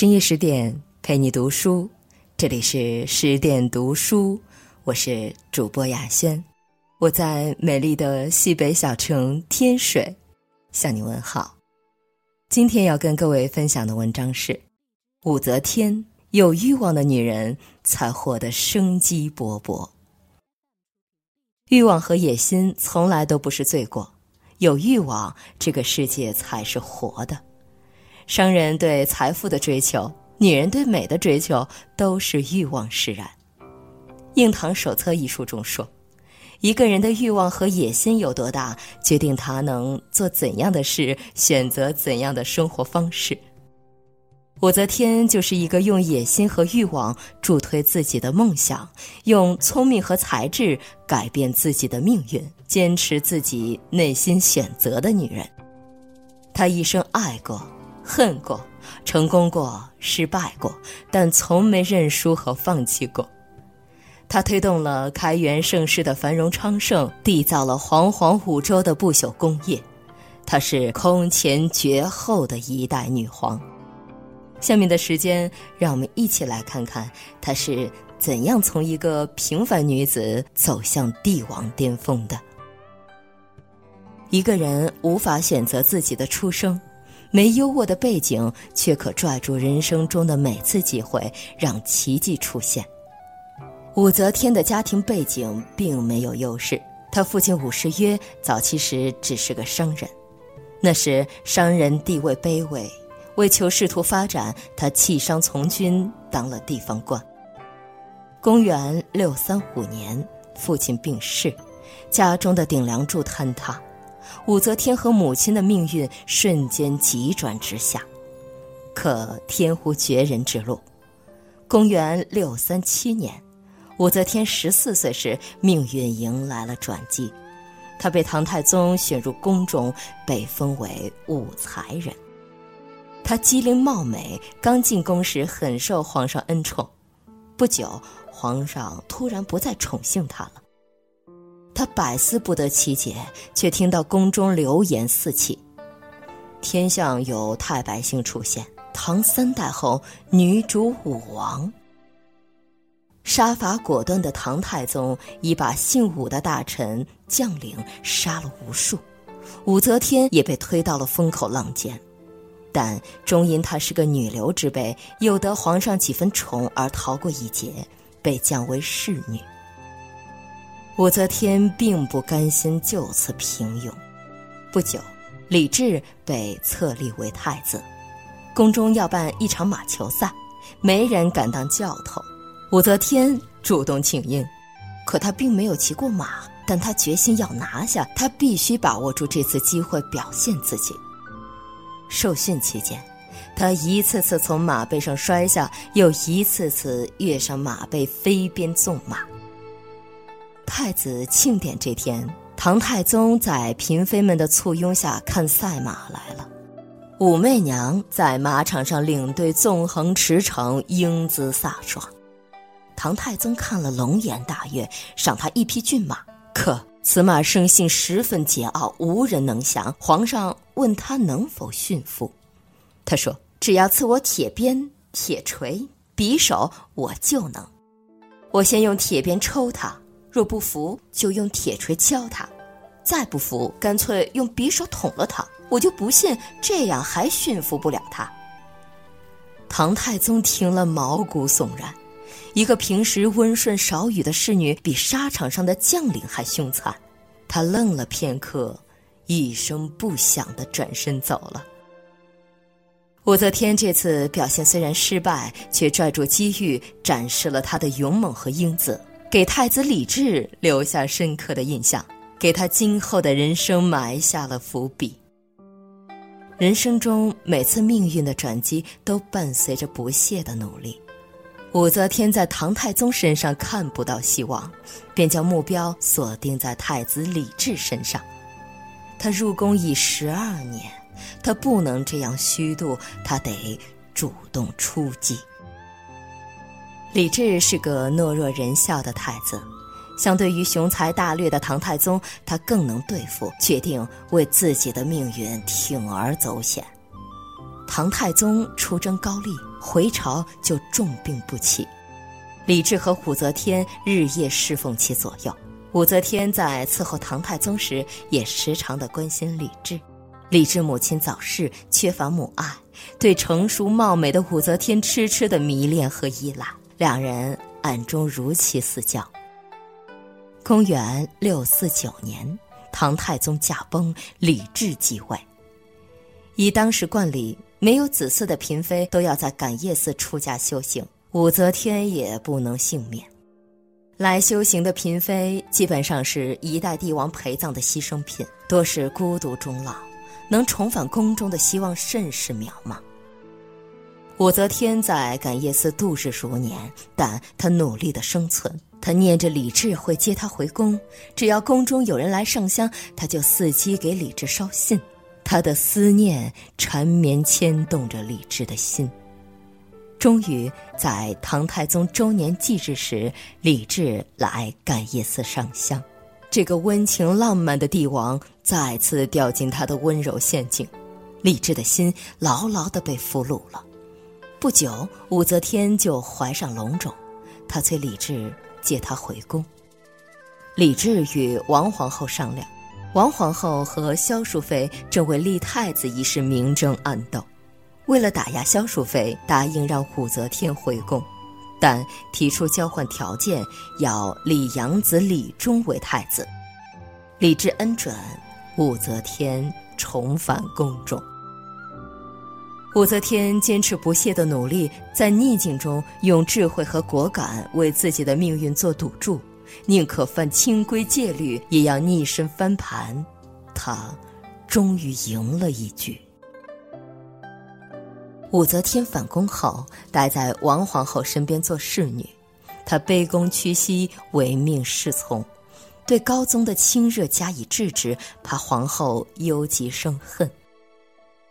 深夜十点陪你读书，这里是十点读书，我是主播雅轩，我在美丽的西北小城天水向你问好。今天要跟各位分享的文章是：武则天有欲望的女人才活得生机勃勃。欲望和野心从来都不是罪过，有欲望，这个世界才是活的。商人对财富的追求，女人对美的追求，都是欲望使然。《硬糖手册》一书中说，一个人的欲望和野心有多大，决定他能做怎样的事，选择怎样的生活方式。武则天就是一个用野心和欲望助推自己的梦想，用聪明和才智改变自己的命运，坚持自己内心选择的女人。她一生爱过。恨过，成功过，失败过，但从没认输和放弃过。他推动了开元盛世的繁荣昌盛，缔造了煌煌五洲的不朽功业。她是空前绝后的一代女皇。下面的时间，让我们一起来看看她是怎样从一个平凡女子走向帝王巅峰的。一个人无法选择自己的出生。没优渥的背景，却可拽住人生中的每次机会，让奇迹出现。武则天的家庭背景并没有优势，她父亲武士曰早期时只是个商人，那时商人地位卑微，为求仕途发展，他弃商从军，当了地方官。公元六三五年，父亲病逝，家中的顶梁柱坍塌。武则天和母亲的命运瞬间急转直下，可天无绝人之路。公元六三七年，武则天十四岁时，命运迎来了转机，她被唐太宗选入宫中，被封为武才人。她机灵貌美，刚进宫时很受皇上恩宠，不久，皇上突然不再宠幸她了。他百思不得其解，却听到宫中流言四起，天下有太白星出现，唐三代后女主武王。杀伐果断的唐太宗已把姓武的大臣将领杀了无数，武则天也被推到了风口浪尖，但终因她是个女流之辈，又得皇上几分宠而逃过一劫，被降为侍女。武则天并不甘心就此平庸，不久，李治被册立为太子，宫中要办一场马球赛，没人敢当教头，武则天主动请缨，可她并没有骑过马，但她决心要拿下，她必须把握住这次机会表现自己。受训期间，她一次次从马背上摔下，又一次次跃上马背飞鞭纵马。太子庆典这天，唐太宗在嫔妃们的簇拥下看赛马来了。武媚娘在马场上领队纵横驰骋，英姿飒爽。唐太宗看了龙颜大悦，赏他一匹骏马。可此马生性十分桀骜，无人能降。皇上问他能否驯服，他说：“只要赐我铁鞭、铁锤、匕首，我就能。我先用铁鞭抽他。”若不服，就用铁锤敲他；再不服，干脆用匕首捅了他。我就不信这样还驯服不了他。唐太宗听了毛骨悚然，一个平时温顺少语的侍女，比沙场上的将领还凶残。他愣了片刻，一声不响的转身走了。武则天这次表现虽然失败，却拽住机遇，展示了她的勇猛和英姿。给太子李治留下深刻的印象，给他今后的人生埋下了伏笔。人生中每次命运的转机都伴随着不懈的努力。武则天在唐太宗身上看不到希望，便将目标锁定在太子李治身上。他入宫已十二年，他不能这样虚度，他得主动出击。李治是个懦弱仁孝的太子，相对于雄才大略的唐太宗，他更能对付，决定为自己的命运铤而走险。唐太宗出征高丽，回朝就重病不起。李治和武则天日夜侍奉其左右。武则天在伺候唐太宗时，也时常的关心李治。李治母亲早逝，缺乏母爱，对成熟貌美的武则天痴痴的迷恋和依赖，两人暗中如漆似教。公元六四九年，唐太宗驾崩，李治继位。以当时惯例，没有子嗣的嫔妃都要在感业寺出家修行，武则天也不能幸免。来修行的嫔妃基本上是一代帝王陪葬的牺牲品，多是孤独终老，能重返宫中的希望甚是渺茫。武则天在感业寺度日如年，但她努力的生存。她念着李治会接她回宫，只要宫中有人来上香，她就伺机给李治捎信。她的思念缠绵牵动着李治的心。终于在唐太宗周年忌日时，李治来感业寺上香。这个温情浪漫的帝王再次掉进他的温柔陷阱，李治的心牢牢地被俘虏了。不久，武则天就怀上龙种，她催李治接她回宫。李治与王皇后商量，王皇后和萧淑妃正为立太子一事明争暗斗。为了打压萧淑妃，答应让武则天回宫，但提出交换条件，要立养子李忠为太子。李治恩准，武则天重返宫中。武则天坚持不懈的努力，在逆境中用智慧和果敢为自己的命运做赌注，宁可犯清规戒律，也要逆身翻盘。她终于赢了一局。武则天返宫后，待在王皇后身边做侍女，她卑躬屈膝，唯命是从，对高宗的亲热加以制止，怕皇后忧极生恨。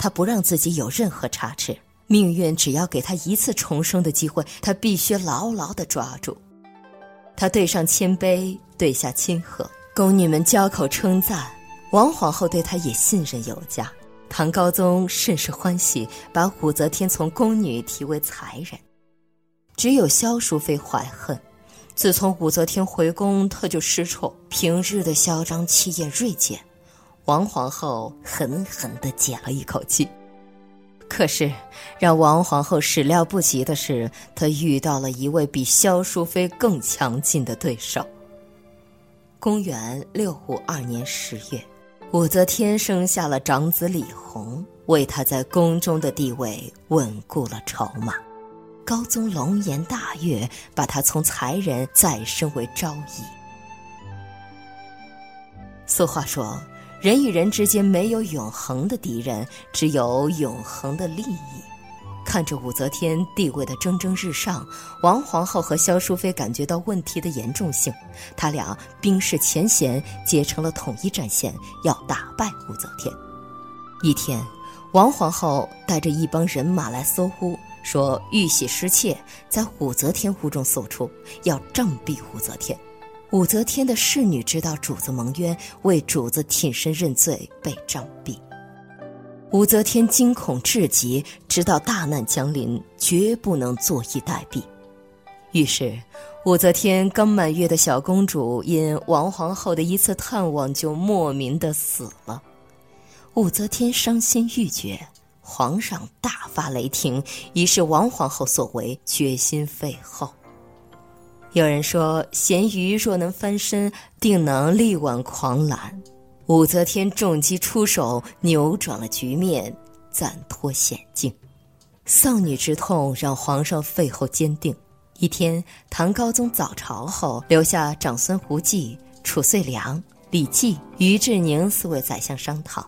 他不让自己有任何差池，命运只要给他一次重生的机会，他必须牢牢地抓住。他对上谦卑，对下亲和，宫女们交口称赞，王皇后对他也信任有加。唐高宗甚是欢喜，把武则天从宫女提为才人。只有萧淑妃怀恨，自从武则天回宫，她就失宠，平日的嚣张气焰锐减。王皇后狠狠的解了一口气。可是，让王皇后始料不及的是，她遇到了一位比萧淑妃更强劲的对手。公元六五二年十月。武则天生下了长子李弘，为他在宫中的地位稳固了筹码。高宗龙颜大悦，把他从才人再升为昭仪。俗话说，人与人之间没有永恒的敌人，只有永恒的利益。看着武则天地位的蒸蒸日上，王皇后和萧淑妃感觉到问题的严重性，他俩冰释前嫌，结成了统一战线，要打败武则天。一天，王皇后带着一帮人马来搜屋，说玉玺失窃，在武则天屋中搜出，要杖毙武则天。武则天的侍女知道主子蒙冤，为主子挺身认罪，被杖毙。武则天惊恐至极，知道大难将临，绝不能坐以待毙。于是，武则天刚满月的小公主因王皇后的一次探望就莫名的死了。武则天伤心欲绝，皇上大发雷霆，已是王皇后所为，决心废后。有人说，咸鱼若能翻身，定能力挽狂澜。武则天重击出手，扭转了局面，暂脱险境。丧女之痛让皇上废后坚定。一天，唐高宗早朝后，留下长孙无忌、褚遂良、李绩、于志宁四位宰相商讨。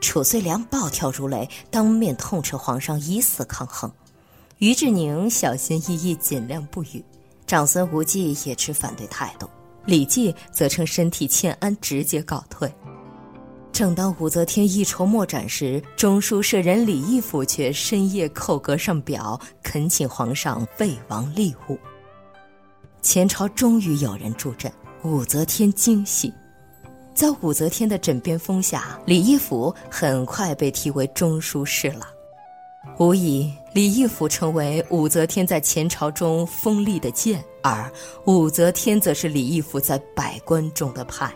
褚遂良暴跳如雷，当面痛斥皇上以死抗衡；于志宁小心翼翼，尽量不语；长孙无忌也持反对态度。李绩则称身体欠安，直接告退。正当武则天一筹莫展时，中书舍人李义府却深夜叩阁上表，恳请皇上废王立武。前朝终于有人助阵，武则天惊喜。在武则天的枕边风下，李义府很快被提为中书侍郎。无疑，李义府成为武则天在前朝中锋利的剑，而武则天则是李义府在百官中的派。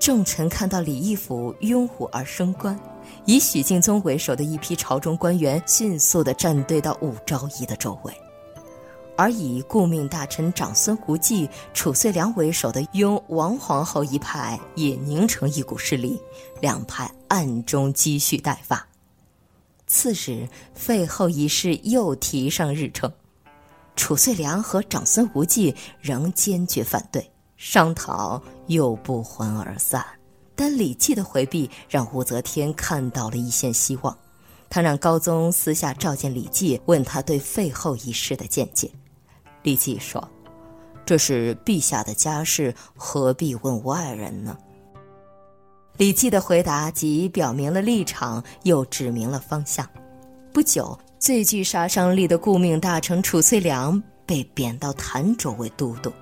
众臣看到李义府拥护而升官，以许敬宗为首的一批朝中官员迅速地站队到武昭仪的周围，而以顾命大臣长孙无忌、褚遂良为首的拥王皇后一派也凝成一股势力，两派暗中积蓄待发。次日，废后一事又提上日程，褚遂良和长孙无忌仍坚决反对，商讨又不欢而散。但李绩的回避让武则天看到了一线希望，他让高宗私下召见李绩，问他对废后一事的见解。李绩说：“这是陛下的家事，何必问外人呢？”李绩的回答既表明了立场，又指明了方向。不久，最具杀伤力的顾命大臣褚遂良被贬到潭州为都督。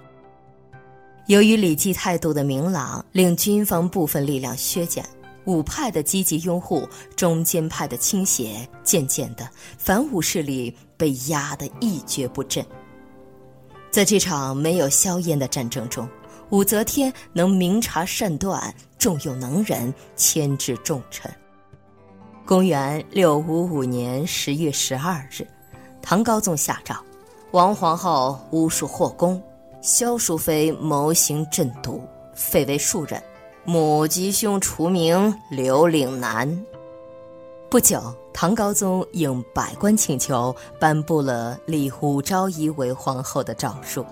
由于李绩态度的明朗，令军方部分力量削减，武派的积极拥护，中间派的倾斜，渐渐的，反武势力被压得一蹶不振。在这场没有硝烟的战争中。武则天能明察善断，重用能人，牵制重臣。公元六五五年十月十二日，唐高宗下诏：王皇后巫术惑宫，萧淑妃谋行鸩毒，废为庶人，母及兄除名，留岭南。不久，唐高宗应百官请求，颁布了立武昭仪为皇后的诏书。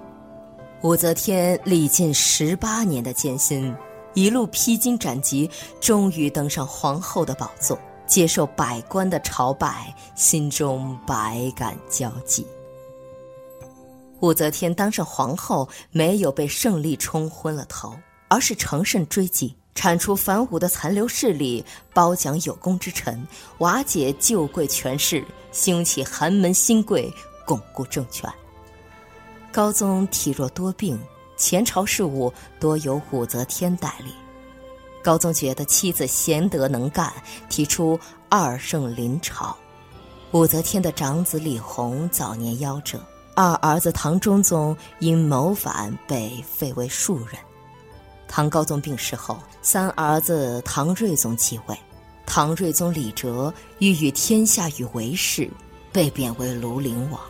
武则天历尽十八年的艰辛，一路披荆斩棘，终于登上皇后的宝座，接受百官的朝拜，心中百感交集。武则天当上皇后，没有被胜利冲昏了头，而是乘胜追击，铲除反武的残留势力，褒奖有功之臣，瓦解旧贵权势，兴起寒门新贵，巩固政权。高宗体弱多病，前朝事务多由武则天代理。高宗觉得妻子贤德能干，提出二圣临朝。武则天的长子李弘早年夭折，二儿子唐中宗因谋反被废为庶人。唐高宗病逝后，三儿子唐睿宗继位。唐睿宗李哲欲与天下与为氏，被贬为庐陵王。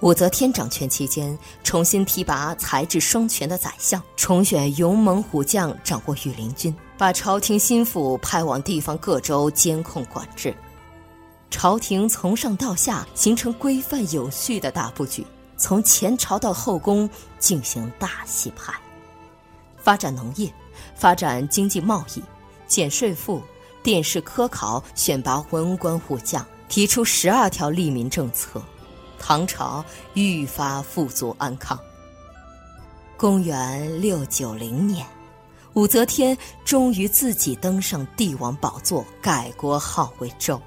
武则天掌权期间，重新提拔才智双全的宰相，重选勇猛虎将掌握御林军，把朝廷心腹派往地方各州监控管制。朝廷从上到下形成规范有序的大布局，从前朝到后宫进行大洗牌，发展农业，发展经济贸易，减税赋，殿试科考，选拔文官武将，提出十二条利民政策。唐朝愈发富足安康。公元六九零年，武则天终于自己登上帝王宝座，改国号为周。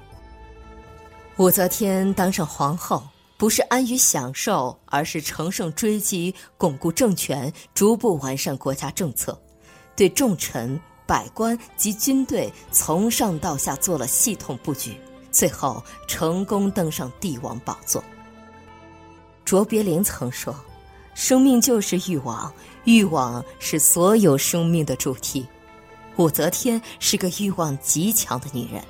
武则天当上皇后，不是安于享受，而是乘胜追击，巩固政权，逐步完善国家政策，对重臣、百官及军队从上到下做了系统布局，最后成功登上帝王宝座。卓别林曾说：“生命就是欲望，欲望是所有生命的主题。”武则天是个欲望极强的女人，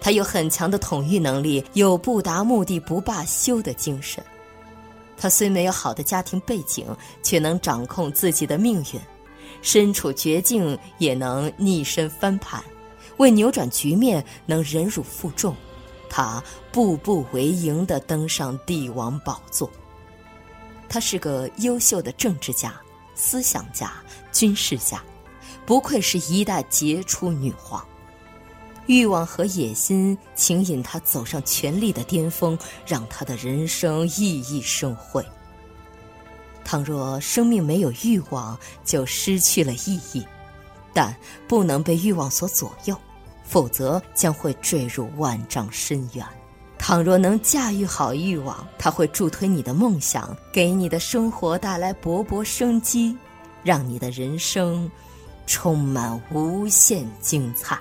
她有很强的统御能力，有不达目的不罢休的精神。她虽没有好的家庭背景，却能掌控自己的命运，身处绝境也能逆身翻盘，为扭转局面能忍辱负重。她步步为营地登上帝王宝座。她是个优秀的政治家、思想家、军事家，不愧是一代杰出女皇。欲望和野心请引她走上权力的巅峰，让她的人生熠熠生辉。倘若生命没有欲望，就失去了意义，但不能被欲望所左右，否则将会坠入万丈深渊。倘若能驾驭好欲望，它会助推你的梦想，给你的生活带来勃勃生机，让你的人生充满无限精彩。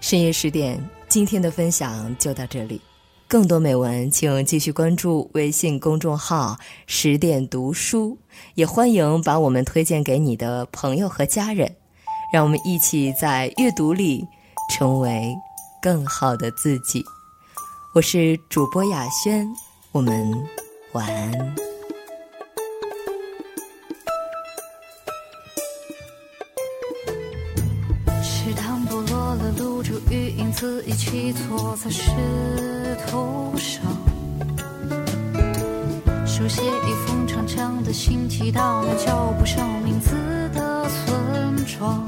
深夜十点，今天的分享就到这里，更多美文请继续关注微信公众号“十点读书”，也欢迎把我们推荐给你的朋友和家人，让我们一起在阅读里成为更好的自己。我是主播雅轩，我们晚安。自一起坐在石头上，书写一封长长的信，寄到那叫不上名字的村庄。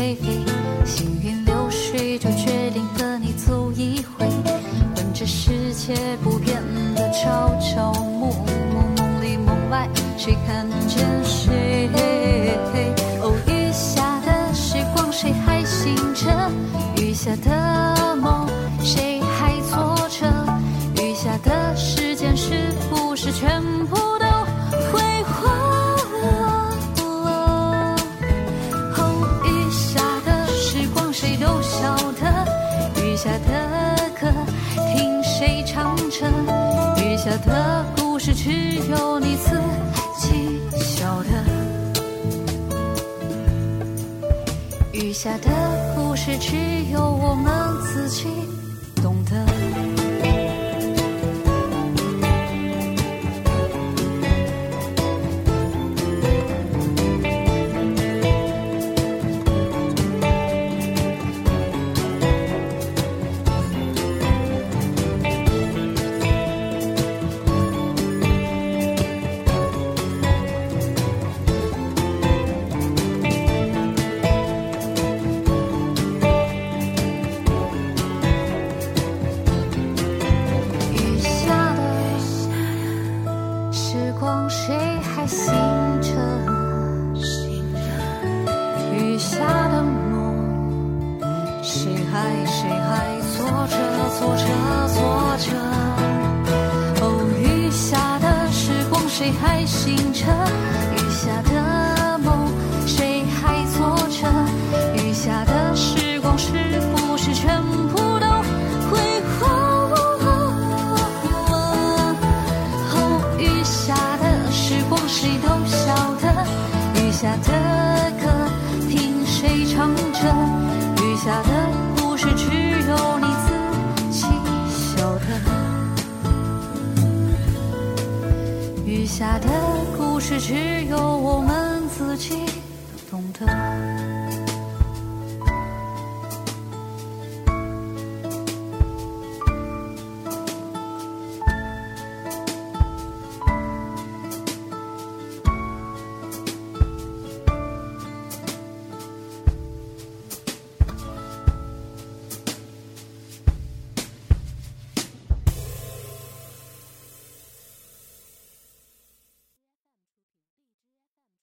是下的故事只有我们自己谁还心下的故事，只有我们自己懂得。